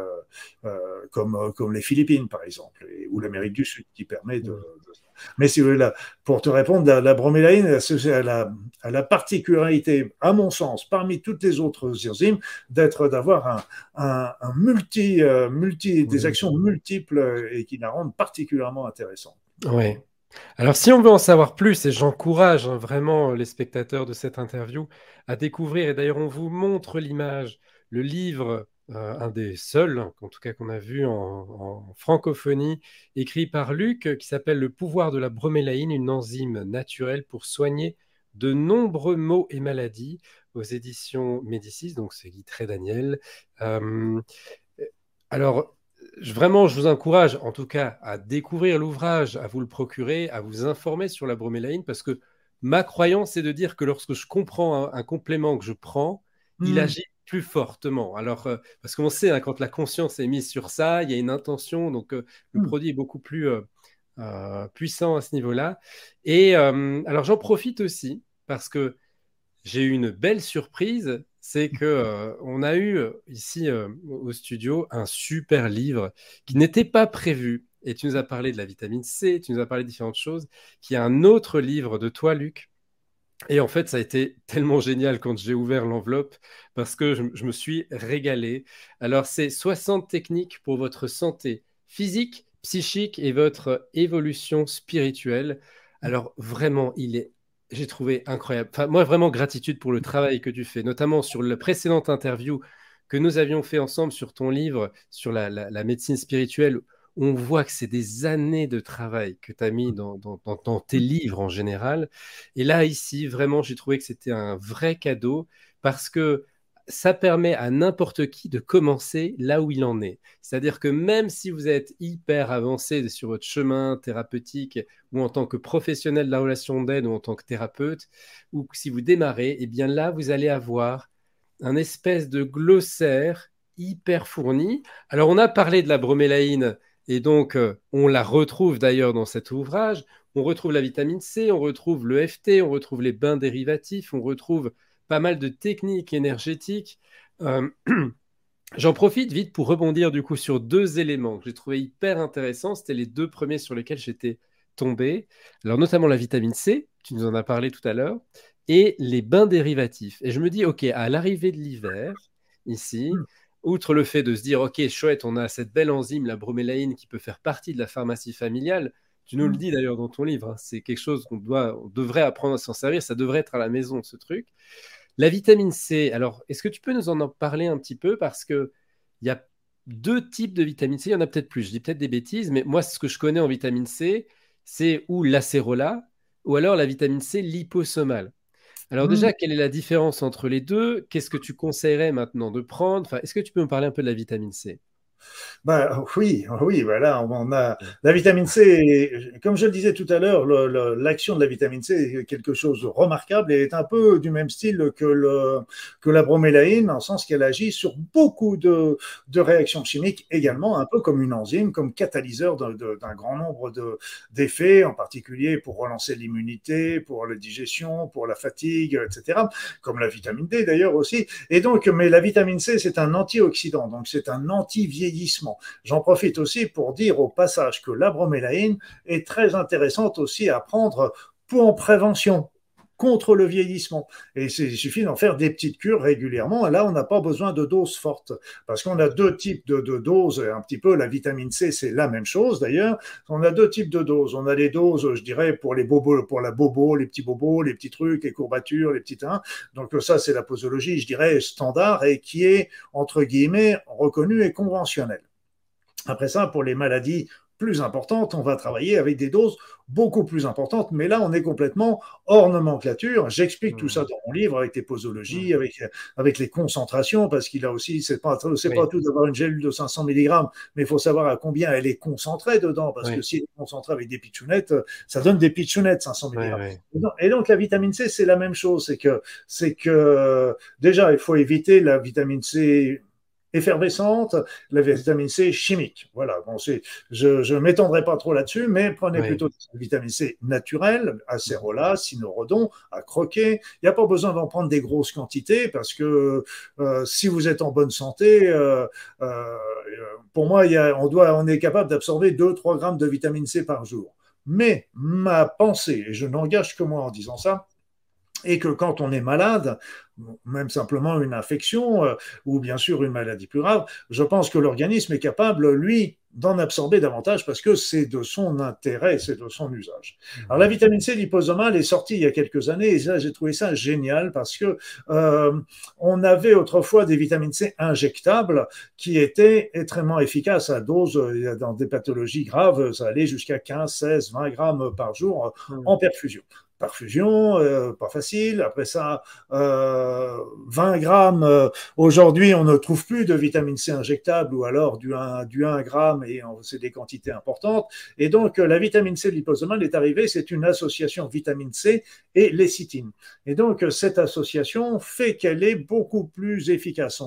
comme comme les Philippines par exemple ou l'Amérique du Sud qui permet de, de mais si vous là, pour te répondre, la, la bromélaïne a la, la, particularité, à mon sens, parmi toutes les autres enzymes, d'être d'avoir un, un, un, multi, euh, multi des actions multiples et qui la rendent particulièrement intéressante. Oui. Alors, si on veut en savoir plus, et j'encourage hein, vraiment les spectateurs de cette interview à découvrir, et d'ailleurs on vous montre l'image, le livre, euh, un des seuls, en tout cas qu'on a vu en, francophonie, écrit par Luc, qui s'appelle Le pouvoir de la bromélaïne, une enzyme naturelle pour soigner de nombreux maux et maladies aux éditions Médicis, donc c'est Guy Daniel. Euh, alors, vraiment, je vous encourage en tout cas à découvrir l'ouvrage, à vous le procurer, à vous informer sur la bromélaïne, parce que ma croyance est de dire que lorsque je comprends un, complément que je prends, il hmm. agit plus fortement. Alors, euh, parce qu'on sait, hein, quand la conscience est mise sur ça, il y a une intention, donc euh, le hmm. produit est beaucoup plus euh, puissant à ce niveau-là. Et alors, j'en profite aussi parce que j'ai eu une belle surprise c'est que on a eu ici au studio un super livre qui n'était pas prévu. Et tu nous as parlé de la vitamine C, tu nous as parlé de différentes choses, qui est un autre livre de toi, Luc. Et en fait, ça a été tellement génial quand j'ai ouvert l'enveloppe parce que je, me suis régalé. Alors, c'est 60 techniques pour votre santé physique, psychique et votre évolution spirituelle. Alors, vraiment, il est j'ai trouvé incroyable. Moi, vraiment gratitude pour le travail que tu fais, notamment sur la précédente interview que nous avions fait ensemble sur ton livre sur la, médecine spirituelle. On voit que c'est des années de travail que tu as mis dans, dans, tes livres en général. Et là, ici, vraiment, j'ai trouvé que c'était un vrai cadeau parce que ça permet à n'importe qui de commencer là où il en est. C'est-à-dire que même si vous êtes hyper avancé sur votre chemin thérapeutique ou en tant que professionnel de la relation d'aide ou en tant que thérapeute, ou si vous démarrez, eh bien là, vous allez avoir un espèce de glossaire hyper fourni. Alors, on a parlé de la bromélaïne et donc euh, on la retrouve d'ailleurs dans cet ouvrage. On retrouve la vitamine C, on retrouve le FT, on retrouve les bains dérivatifs, on retrouve pas mal de techniques énergétiques. Euh, j'en profite vite pour rebondir du coup sur deux éléments que j'ai trouvé hyper intéressants. C'était les deux premiers sur lesquels j'étais tombé. Alors notamment la vitamine C, tu nous en as parlé tout à l'heure, et les bains dérivatifs. Et je me dis, ok, à l'arrivée de l'hiver, ici, hmm. Outre le fait de se dire, ok, chouette, on a cette belle enzyme, la bromélaïne, qui peut faire partie de la pharmacie familiale. Tu nous le hmm. dis d'ailleurs dans ton livre, hein, c'est quelque chose qu'on doit, on devrait apprendre à s'en servir, ça devrait être à la maison, ce truc. La vitamine C, alors, est-ce que tu peux nous en parler un petit peu? Parce qu'il y a deux types de vitamine C, il y en a peut-être plus, je dis peut-être des bêtises, mais moi, ce que je connais en vitamine C, c'est ou l'acérola ou alors la vitamine C liposomale. Alors déjà, mmh. quelle est la différence entre les deux? Qu'est-ce que tu conseillerais maintenant de prendre? Enfin, Est-ce que tu peux me parler un peu de la vitamine C? Ben, oui, oui, voilà, on a la vitamine C. Comme je le disais tout à l'heure, l'action de la vitamine C est quelque chose de remarquable et est un peu du même style que, le, que la bromélaïne, en sens qu'elle agit sur beaucoup de, de, réactions chimiques également, un peu comme une enzyme, comme catalyseur d'un grand nombre d'effets, en particulier pour relancer l'immunité, pour la digestion, pour la fatigue, etc. Comme la vitamine D d'ailleurs aussi. Et donc, mais la vitamine C, c'est un antioxydant, donc c'est un anti-vieillissement J'en profite aussi pour dire au passage que la bromélaïne est très intéressante aussi à prendre pour en prévention contre le vieillissement. Et il suffit d'en faire des petites cures régulièrement. Et là, on n'a pas besoin de doses fortes parce qu'on a deux types de, doses. Un petit peu, la vitamine C, c'est la même chose d'ailleurs. On a deux types de doses. On a les doses, je dirais, pour les bobos, pour la bobo, les petits bobos, les petits trucs, les courbatures, les petits teints. Donc ça, c'est la posologie, je dirais, standard et qui est, entre guillemets, reconnue et conventionnelle. Après ça, pour les maladies plus importante, on va travailler avec des doses beaucoup plus importantes. Mais là, on est complètement hors nomenclature. J'explique tout ça mmh. dans mon livre avec les posologies, mmh. avec, avec les concentrations, parce qu'il a aussi, c'est pas, c'est pas tout d'avoir une gélule de 500 mg, mais il faut savoir à combien elle est concentrée dedans, parce que si elle est concentrée avec des pitchounettes, ça donne des pitchounettes 500 mg. Et donc, la vitamine C, c'est la même chose. C'est que, c'est que, déjà, il faut éviter la vitamine C effervescente, la vitamine C chimique. Voilà, bon, je ne m'étendrai pas trop là-dessus, mais prenez plutôt la vitamine C naturelle, acérola, cynorhodon, à croquer. Il n'y a pas besoin d'en prendre des grosses quantités parce que euh, si vous êtes en bonne santé, euh, euh, pour moi, y a, on, doit, on est capable d'absorber 2-3 grammes de vitamine C par jour. Mais ma pensée, et je n'engage que moi en disant ça, et que quand on est malade, même simplement une infection euh, ou bien sûr une maladie plus grave, je pense que l'organisme est capable, lui, d'en absorber davantage parce que c'est de son intérêt, c'est de son usage. Alors la vitamine C liposomale est sortie il y a quelques années et là j'ai trouvé ça génial parce que euh, on avait autrefois des vitamines C injectables qui étaient extrêmement efficaces à dose dans des pathologies graves, ça allait jusqu'à 15, 16, 20 grammes par jour mmh. en perfusion perfusion, euh, pas facile. Après ça, euh, 20 grammes. Euh, aujourd'hui, on ne trouve plus de vitamine C injectable ou alors du 1, du 1 gramme et c'est des quantités importantes. Et donc, euh, la vitamine C liposomale est arrivée. C'est une association vitamine C et lécithine. Et donc, cette association fait qu'elle est beaucoup plus efficace.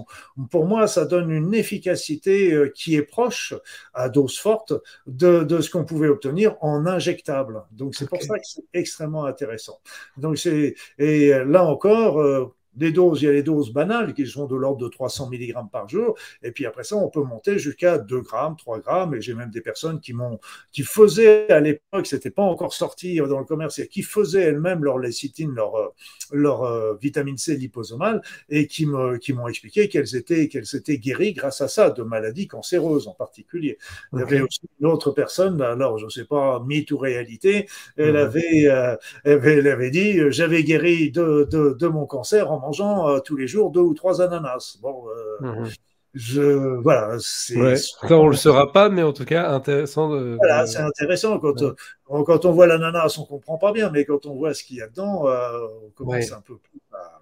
Pour moi, ça donne une efficacité qui est proche, à dose forte, de, de ce qu'on pouvait obtenir en injectable. Donc, c'est pour ça que c'est extrêmement intéressant intéressant. Donc c'est et là encore, euh, des doses, il y a les doses banales qui sont de l'ordre de 300 mg par jour. Et puis après ça, on peut monter jusqu'à 2 grammes, 3 grammes. Et j'ai même des personnes qui m'ont, qui faisaient à l'époque, c'était pas encore sorti dans le commerce, et qui faisaient elles-mêmes leur lécithine, leur, euh, leur euh, vitamine C liposomale, et qui me, qui m'ont expliqué qu'elles étaient, qu'elles s'étaient guéries grâce à ça, de maladies cancéreuses en particulier. Il y avait aussi une autre personne, alors je sais pas, mythe ou réalité, elle avait, euh, elle avait, dit, j'avais guéri de, de, de mon cancer en mangeant euh, tous les jours deux ou trois ananas. Bon, je voilà, c'est. Ça, on le saura pas, mais en tout cas intéressant. De, voilà, c'est intéressant quand euh, quand on voit l'ananas, on comprend pas bien, mais quand on voit ce qu'il y a dedans, on commence un peu plus à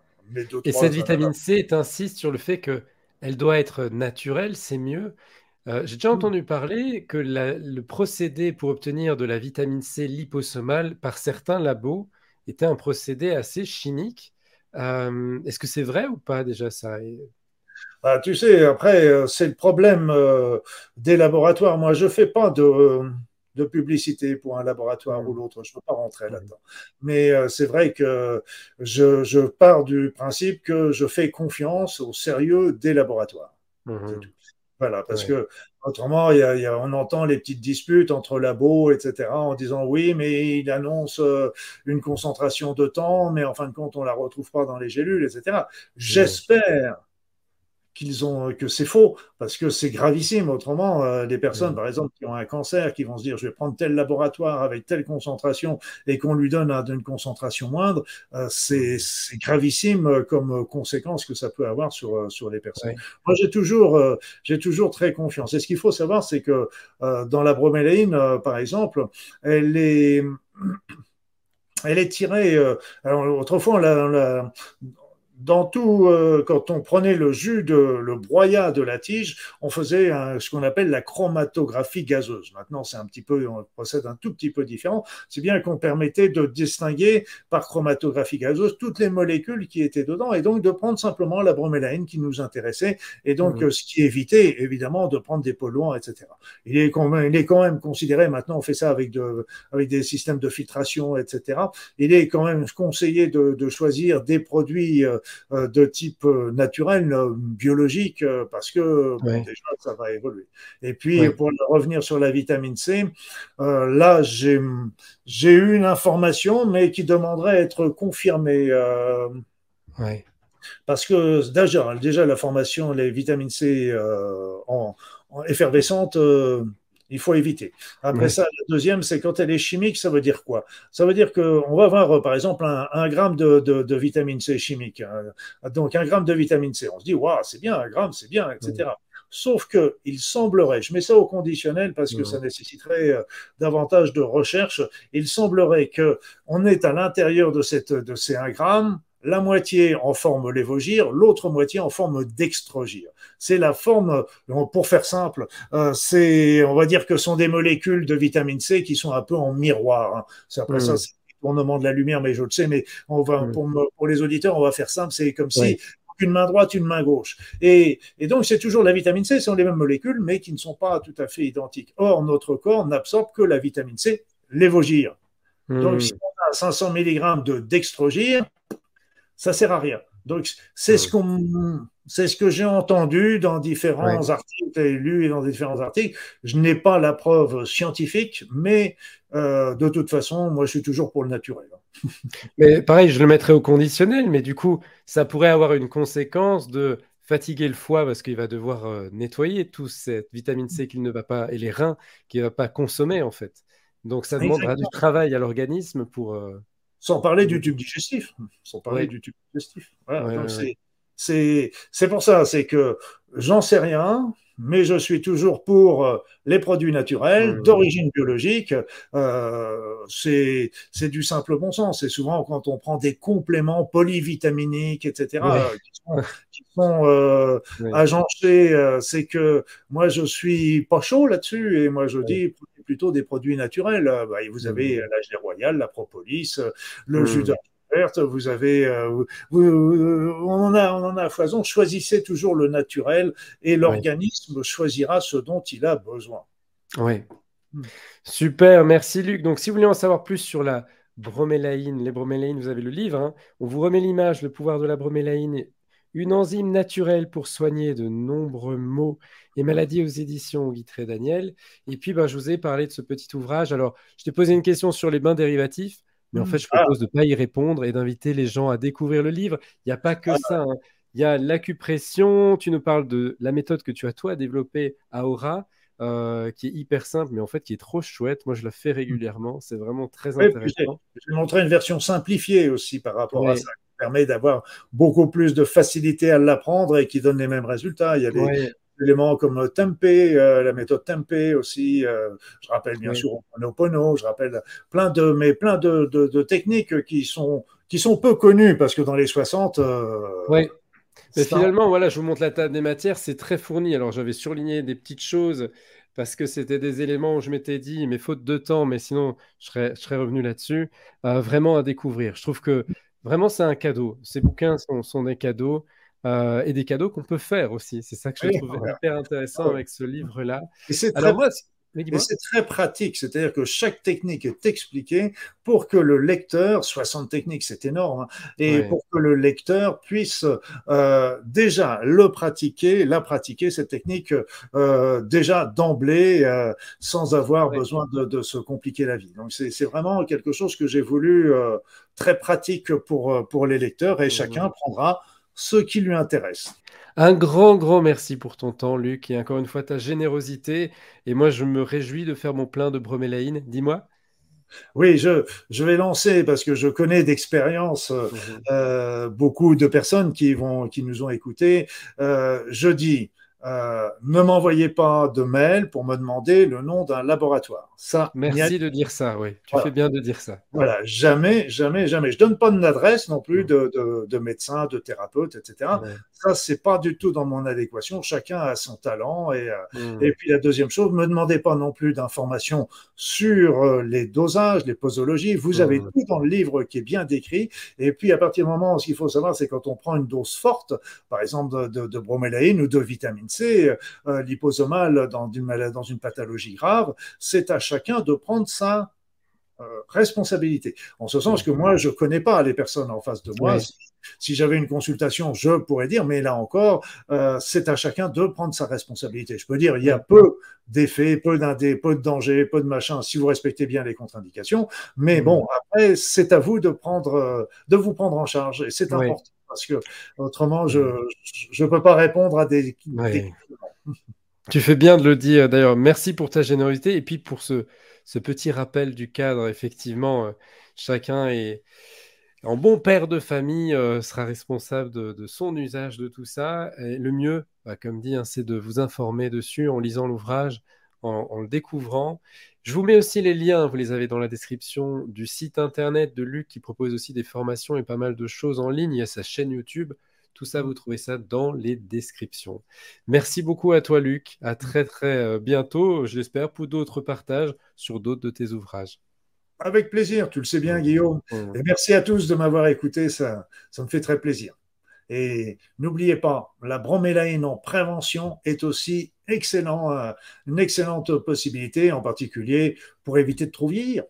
Et cette vitamine C insiste sur le fait que elle doit être naturelle, c'est mieux. J'ai déjà entendu parler que le procédé pour obtenir de la vitamine C liposomale par certains labos était un procédé assez chimique euh, est-ce que c'est vrai ou pas déjà ça? Bah, Tu sais, après, euh, c'est le problème euh, des laboratoires. Moi, je ne fais pas de, publicité pour un laboratoire ou mmh. l'autre. Je ne peux pas rentrer mmh. là-dedans. Mais c'est vrai que je, pars du principe que je fais confiance au sérieux des laboratoires. Mmh. Voilà, parce que autrement, on entend les petites disputes entre labos, etc., en disant oui, mais il annonce euh, une concentration de temps, mais en fin de compte, on la retrouve pas dans les gélules, etc. J'espère qu'ils ont que c'est faux parce que c'est gravissime. Autrement, euh, des personnes, par exemple, qui ont un cancer, qui vont se dire je vais prendre tel laboratoire avec telle concentration et qu'on lui donne une concentration moindre, euh, c'est gravissime comme conséquence que ça peut avoir sur euh, sur les personnes. Moi, j'ai toujours j'ai toujours très confiance. Et ce qu'il faut savoir, c'est que dans la broméléine, par exemple, elle est elle est tirée. alors, autrefois, on la, dans tout, euh, quand on prenait le jus de le broyat de la tige, on faisait ce qu'on appelle la chromatographie gazeuse. Maintenant, c'est un petit peu, on procède un tout petit peu différent. C'est bien qu'on permettait de distinguer par chromatographie gazeuse toutes les molécules qui étaient dedans et donc de prendre simplement la bromélaïne qui nous intéressait et donc mmh. ce qui évitait évidemment de prendre des polluants, etc. Il est quand même, il est quand même considéré, maintenant on fait ça avec, de, avec des systèmes de filtration, etc. Il est quand même conseillé de, de choisir des produits euh, euh, de type euh, naturel, euh, biologique, parce que déjà, ça va évoluer. Et puis, pour revenir sur la vitamine C, là, j'ai eu une information, mais qui demanderait à être confirmée. Parce que déjà, déjà, la formation, les vitamines C en, en effervescentes, il faut éviter. Après ça, la deuxième, c'est quand elle est chimique, ça veut dire quoi? Ça veut dire qu'on va avoir, par exemple, un, gramme de, vitamine C chimique. Hein. Donc, un gramme de vitamine C. On se dit, waouh, c'est bien, un gramme, c'est bien, etc. Sauf que il semblerait, je mets ça au conditionnel parce que ça nécessiterait euh, davantage de recherche, il semblerait que on est à l'intérieur de, cette, de ces 1 gramme la moitié en forme lévogire, l'autre moitié en forme dextrogire. C'est la forme, pour faire simple, euh, c'est, on va dire que ce sont des molécules de vitamine C qui sont un peu en miroir. Hein. C'est après ça, c'est le tournement de la lumière, mais je le sais, mais on va, pour, les auditeurs, on va faire simple, c'est comme si une main droite, une main gauche. Et, donc, c'est toujours la vitamine C, ce sont les mêmes molécules, mais qui ne sont pas tout à fait identiques. Or, notre corps n'absorbe que la vitamine C, lévogire. Donc, si on a 500 mg de dextrogire, ça sert à rien. Donc, c'est ce qu'on, c'est ce que j'ai entendu dans différents articles et lu dans différents articles. Je n'ai pas la preuve scientifique, mais euh, de toute façon, moi, je suis toujours pour le naturel. mais pareil, je le mettrais au conditionnel, mais du coup, ça pourrait avoir une conséquence de fatiguer le foie parce qu'il va devoir euh, nettoyer toute cette vitamine C qu'il ne va pas, et les reins qu'il ne va pas consommer en fait. Donc ça demandera du travail à l'organisme pour... Euh, Sans parler du tube digestif. Sans parler du tube digestif. c'est pour ça, c'est que j'en sais rien, mais je suis toujours pour euh, les produits naturels d'origine biologique. Euh, c'est du simple bon sens. Et souvent, quand on prend des compléments polyvitaminiques, etc., qui sont, euh, agencés, euh, c'est que moi, je suis pas chaud là-dessus. Et moi, je dis plutôt des produits naturels. Bah, vous avez mmh. la gelée royale, la propolis, le mmh. jus vous avez, euh, on, en a, on en a à foison. Choisissez toujours le naturel et l'organisme choisira ce dont il a besoin. Oui. Hmm. Super, merci Luc. Donc, si vous voulez en savoir plus sur la bromélaïne, les bromélaïnes, vous avez le livre. Hein. On vous remet l'image, le pouvoir de la bromélaïne, une enzyme naturelle pour soigner de nombreux maux et maladies aux éditions Guitré Daniel. Et puis, ben, je vous ai parlé de ce petit ouvrage. Alors, je t'ai posé une question sur les bains dérivatifs. Mais en fait, je propose de ne pas y répondre et d'inviter les gens à découvrir le livre. Il n'y a pas que ah. ça. Hein. Il y a l'acupression. Tu nous parles de la méthode que tu as, toi, développée à Aura. Euh, qui est hyper simple, mais en fait qui est trop chouette. Moi, je la fais régulièrement. C'est vraiment très intéressant. Je vais montrer une version simplifiée aussi par rapport à ça, permet d'avoir beaucoup plus de facilité à l'apprendre et qui donne les mêmes résultats. Il y a des, éléments comme Tempé, euh, la méthode Tempé aussi. Euh, je rappelle bien sûr Oponopono, je rappelle plein de, mais plein de, de, techniques qui sont, qui sont peu connues parce que dans les 60. Euh, oui. Mais finalement, voilà, je vous montre la table des matières, c'est très fourni. Alors j'avais surligné des petites choses parce que c'était des éléments où je m'étais dit, mais faute de temps, mais sinon je serais, je serais revenu là-dessus, vraiment à découvrir. Je trouve que vraiment c'est un cadeau. Ces bouquins sont, sont des cadeaux. Euh, et des cadeaux qu'on peut faire aussi. C'est ça que je trouve hyper intéressant avec ce livre-là. Et c'est très, très, pratique, c'est-à-dire que chaque technique est expliquée pour que le lecteur, 60 techniques, c'est énorme, hein, et pour que le lecteur puisse euh, déjà le pratiquer, la pratiquer, cette technique, euh, déjà d'emblée, euh, sans avoir besoin de, de, se compliquer la vie. Donc c'est vraiment quelque chose que j'ai voulu euh, très pratique pour, pour les lecteurs, et mmh. chacun prendra ce qui lui intéresse. Un grand, grand merci pour ton temps, Luc, et encore une fois ta générosité. Et moi, je me réjouis de faire mon plein de bromélaïne. Dis-moi. Oui, je, je vais lancer parce que je connais d'expérience euh, mhm. euh, beaucoup de personnes qui, vont, qui nous ont écoutés. Euh, je dis, euh, ne m'envoyez pas de mail pour me demander le nom d'un laboratoire. Ça, Merci de dire ça, oui. Tu fais bien de dire ça. Voilà, jamais, jamais, jamais. Je donne pas d'adresse non plus de, de, de, médecin, de thérapeute, etc. Ça, c'est pas du tout dans mon adéquation. Chacun a son talent. Et, euh, hmm. et puis la deuxième chose, me demandez pas non plus d'informations sur euh, les dosages, les posologies. Vous avez hmm. tout dans le livre qui est bien décrit. Et puis à partir du moment, ce qu'il faut savoir, c'est quand on prend une dose forte, par exemple de, de bromélaïne ou de vitamine C, euh, liposomale dans une, dans une pathologie grave, c'est à chacun de prendre sa euh, responsabilité. En ce sens que moi, je connais pas les personnes en face de moi. Si, j'avais une consultation, je pourrais dire, mais là encore, euh, c'est à chacun de prendre sa responsabilité. Je peux dire, il y a peu d'effets, peu d'indés, peu de dangers, peu de machin, si vous respectez bien les contre-indications. Mais bon, après, c'est à vous de prendre, de vous prendre en charge, et c'est important parce que autrement, je ne peux pas répondre à des, Tu fais bien de le dire. D'ailleurs, merci pour ta générosité et puis pour ce, ce petit rappel du cadre. Effectivement, euh, chacun est en bon père de famille euh, sera responsable de, son usage de tout ça. Le mieux, bah, comme dit, hein, c'est de vous informer dessus en lisant l'ouvrage, en, le découvrant. Je vous mets aussi les liens, vous les avez dans la description du site internet de Luc qui propose aussi des formations et pas mal de choses en ligne. Il y a sa chaîne YouTube. Tout ça, vous trouvez ça dans les descriptions. Merci beaucoup à toi, Luc. À très, très euh, bientôt, je l'espère, pour d'autres partages sur d'autres de tes ouvrages. Avec plaisir, tu le sais bien, Guillaume. Et merci à tous de m'avoir écouté, ça, ça me fait très plaisir. Et n'oubliez pas, la bromélaïne en prévention est aussi excellent, euh, une excellente possibilité, en particulier pour éviter de trop vieillir.